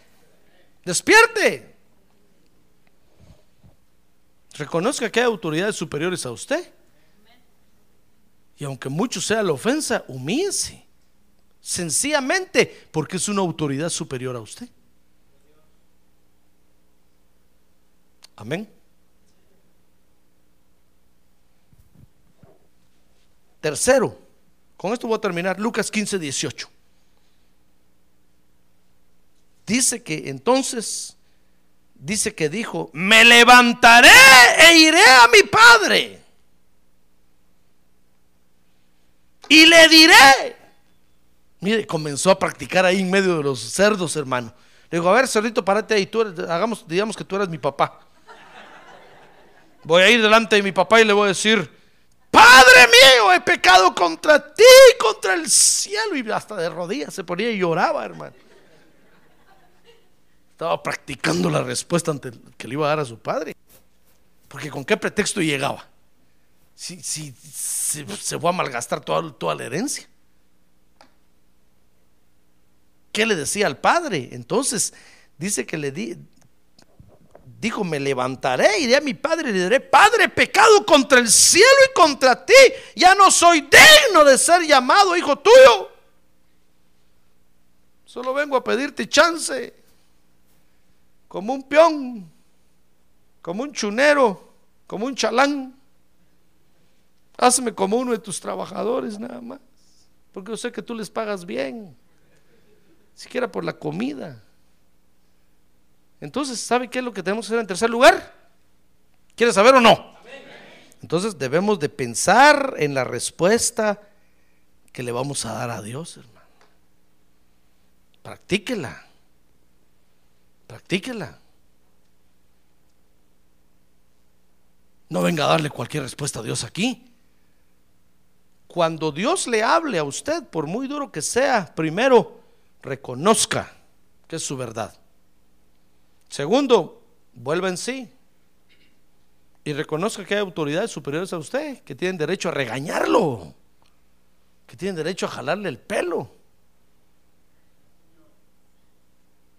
Despierte. Reconozca que hay autoridades superiores a usted. Y aunque mucho sea la ofensa, humíllese. Sencillamente porque es una autoridad superior a usted. Amén. Tercero, con esto voy a terminar, Lucas 15, 18. Dice que entonces, dice que dijo, me levantaré e iré a mi padre. Y le diré. Mire, comenzó a practicar ahí en medio de los cerdos, hermano. Le digo, a ver, cerdito, párate ahí, tú eres- hagamos, digamos que tú eres mi papá. Voy a ir delante de mi papá y le voy a decir, Padre mío, he pecado contra ti, contra el cielo. Y hasta de rodillas se ponía y lloraba, hermano. Estaba practicando la respuesta ante que le iba a dar a su padre. Porque con qué pretexto llegaba. Si, si se, se fue a malgastar toda, toda la herencia. ¿Qué le decía al padre? Entonces dice que le di, dijo, me levantaré, iré a mi padre y le diré, Padre, pecado contra el cielo y contra ti, ya no soy digno de ser llamado hijo tuyo. Solo vengo a pedirte chance, como un peón, como un chunero, como un chalán. Hazme como uno de tus trabajadores nada más, porque yo sé que tú les pagas bien, siquiera por la comida. Entonces, ¿sabe qué es lo que tenemos que hacer en tercer lugar? ¿Quiere saber o no? Entonces debemos de pensar en la respuesta que le vamos a dar a Dios, hermano. Practíquela. Practíquela. No venga a darle cualquier respuesta a Dios aquí. Cuando Dios le hable a usted, por muy duro que sea, primero reconozca que es su verdad. Segundo, vuelva en sí y reconozca que hay autoridades superiores a usted que tienen derecho a regañarlo, que tienen derecho a jalarle el pelo,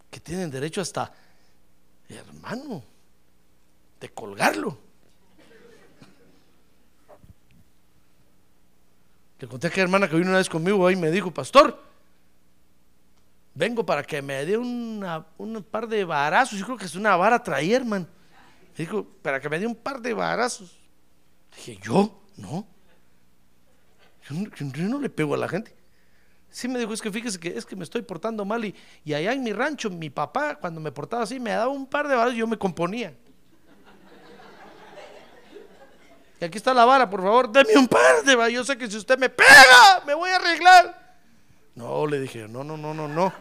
que tienen derecho hasta, hermano, de colgarlo. Le conté a aquella hermana que vino una vez conmigo y me dijo, pastor, vengo para que me dé un par de varazos. Yo creo que es una vara traer, hermano. Dijo, para que me dé un par de varazos. Dije, ¿yo? No. Yo, no le pego a la gente. Sí me dijo, es que fíjese que es que me estoy portando mal y, y allá en mi rancho, mi papá, cuando me portaba así, me daba un par de varazos y yo me componía. Y aquí está la vara, por favor, deme un par de varas. Yo sé que si usted me pega, me voy a arreglar. No, le dije, no, no, no, no, no.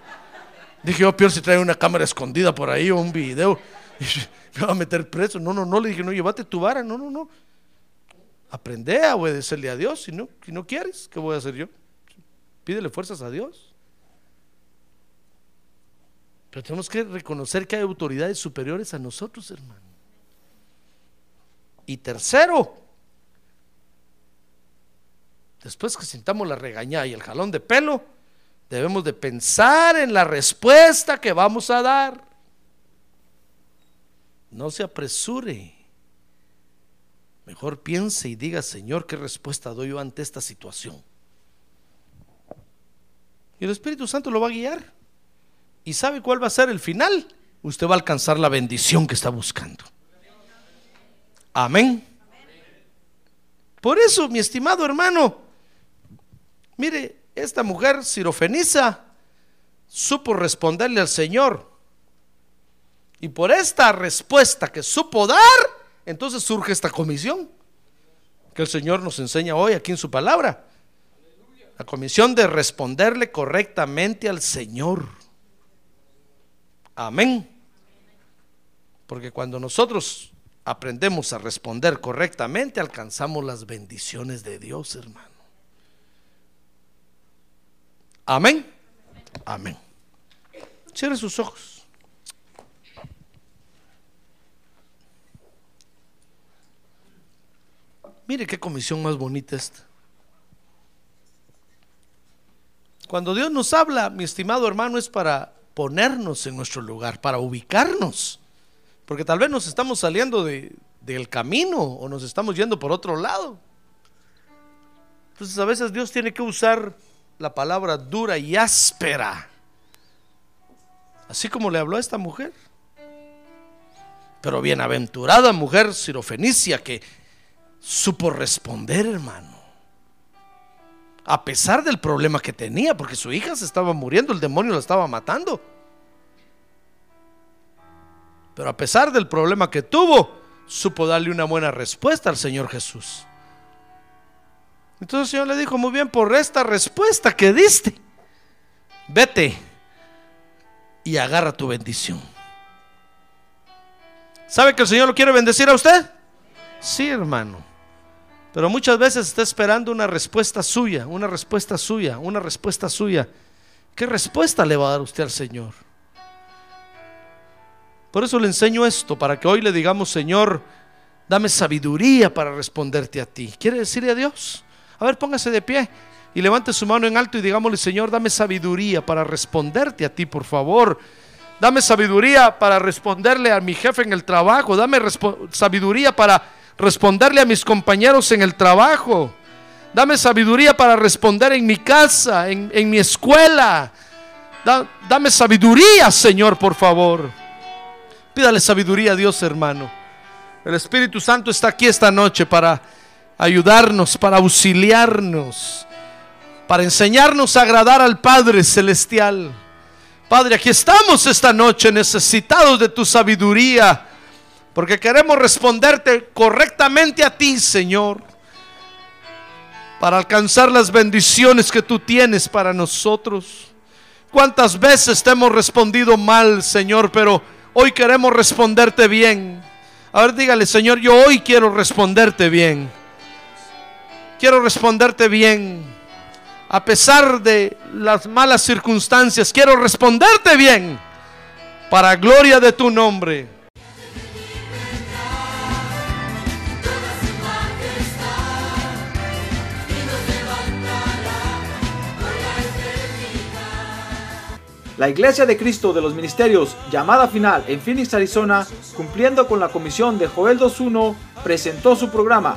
Dije, yo oh, peor si trae una cámara escondida por ahí o un video. me va a meter preso. No, no, no. Le dije, no, llévate tu vara. No, no, no. Aprende a obedecerle a Dios. Si no, si no quieres, ¿qué voy a hacer yo? Pídele fuerzas a Dios. Pero tenemos que reconocer que hay autoridades superiores a nosotros, hermano. Y tercero, después que sintamos la regañada y el jalón de pelo, debemos de pensar en la respuesta que vamos a dar. No se apresure. Mejor piense y diga, Señor, ¿qué respuesta doy yo ante esta situación? Y el Espíritu Santo lo va a guiar. ¿Y sabe cuál va a ser el final? Usted va a alcanzar la bendición que está buscando. Amén. Por eso, mi estimado hermano, Mire, esta mujer sirofeniza supo responderle al Señor. Y por esta respuesta que supo dar, entonces surge esta comisión que el Señor nos enseña hoy aquí en su palabra. La comisión de responderle correctamente al Señor. Amén. Porque cuando nosotros aprendemos a responder correctamente, alcanzamos las bendiciones de Dios, hermano. Amén. Amén. Cierre sus ojos. Mire qué comisión más bonita esta. Cuando Dios nos habla, mi estimado hermano, es para ponernos en nuestro lugar, para ubicarnos. Porque tal vez nos estamos saliendo de, del camino o nos estamos yendo por otro lado. Entonces a veces Dios tiene que usar la palabra dura y áspera. Así como le habló a esta mujer. Pero bienaventurada mujer sirofenicia que supo responder, hermano. A pesar del problema que tenía, porque su hija se estaba muriendo, el demonio la estaba matando. Pero a pesar del problema que tuvo, supo darle una buena respuesta al Señor Jesús. Entonces el Señor le dijo, muy bien, por esta respuesta que diste, vete y agarra tu bendición. ¿Sabe que el Señor lo quiere bendecir a usted? Sí, hermano. Pero muchas veces está esperando una respuesta suya, una respuesta suya, una respuesta suya. ¿Qué respuesta le va a dar usted al Señor? Por eso le enseño esto, para que hoy le digamos, Señor, dame sabiduría para responderte a ti. ¿Quiere decirle a Dios? A ver, póngase de pie y levante su mano en alto y digámosle, Señor, dame sabiduría para responderte a ti, por favor. Dame sabiduría para responderle a mi jefe en el trabajo. Dame sabiduría para responderle a mis compañeros en el trabajo. Dame sabiduría para responder en mi casa, en, mi escuela. dame sabiduría, Señor, por favor. Pídale sabiduría a Dios, hermano. El Espíritu Santo está aquí esta noche para ayudarnos, para auxiliarnos, para enseñarnos a agradar al Padre Celestial. Padre, aquí estamos esta noche necesitados de tu sabiduría, porque queremos responderte correctamente a ti, Señor, para alcanzar las bendiciones que tú tienes para nosotros. cuántas veces te hemos respondido mal, Señor, pero hoy queremos responderte bien. A ver, dígale, Señor, yo hoy quiero responderte bien. Quiero responderte bien. A pesar de las malas circunstancias, quiero responderte bien. Para gloria de tu nombre. La Iglesia de Cristo de los Ministerios, llamada final en Phoenix, Arizona, cumpliendo con la comisión de Joel 2.1, presentó su programa,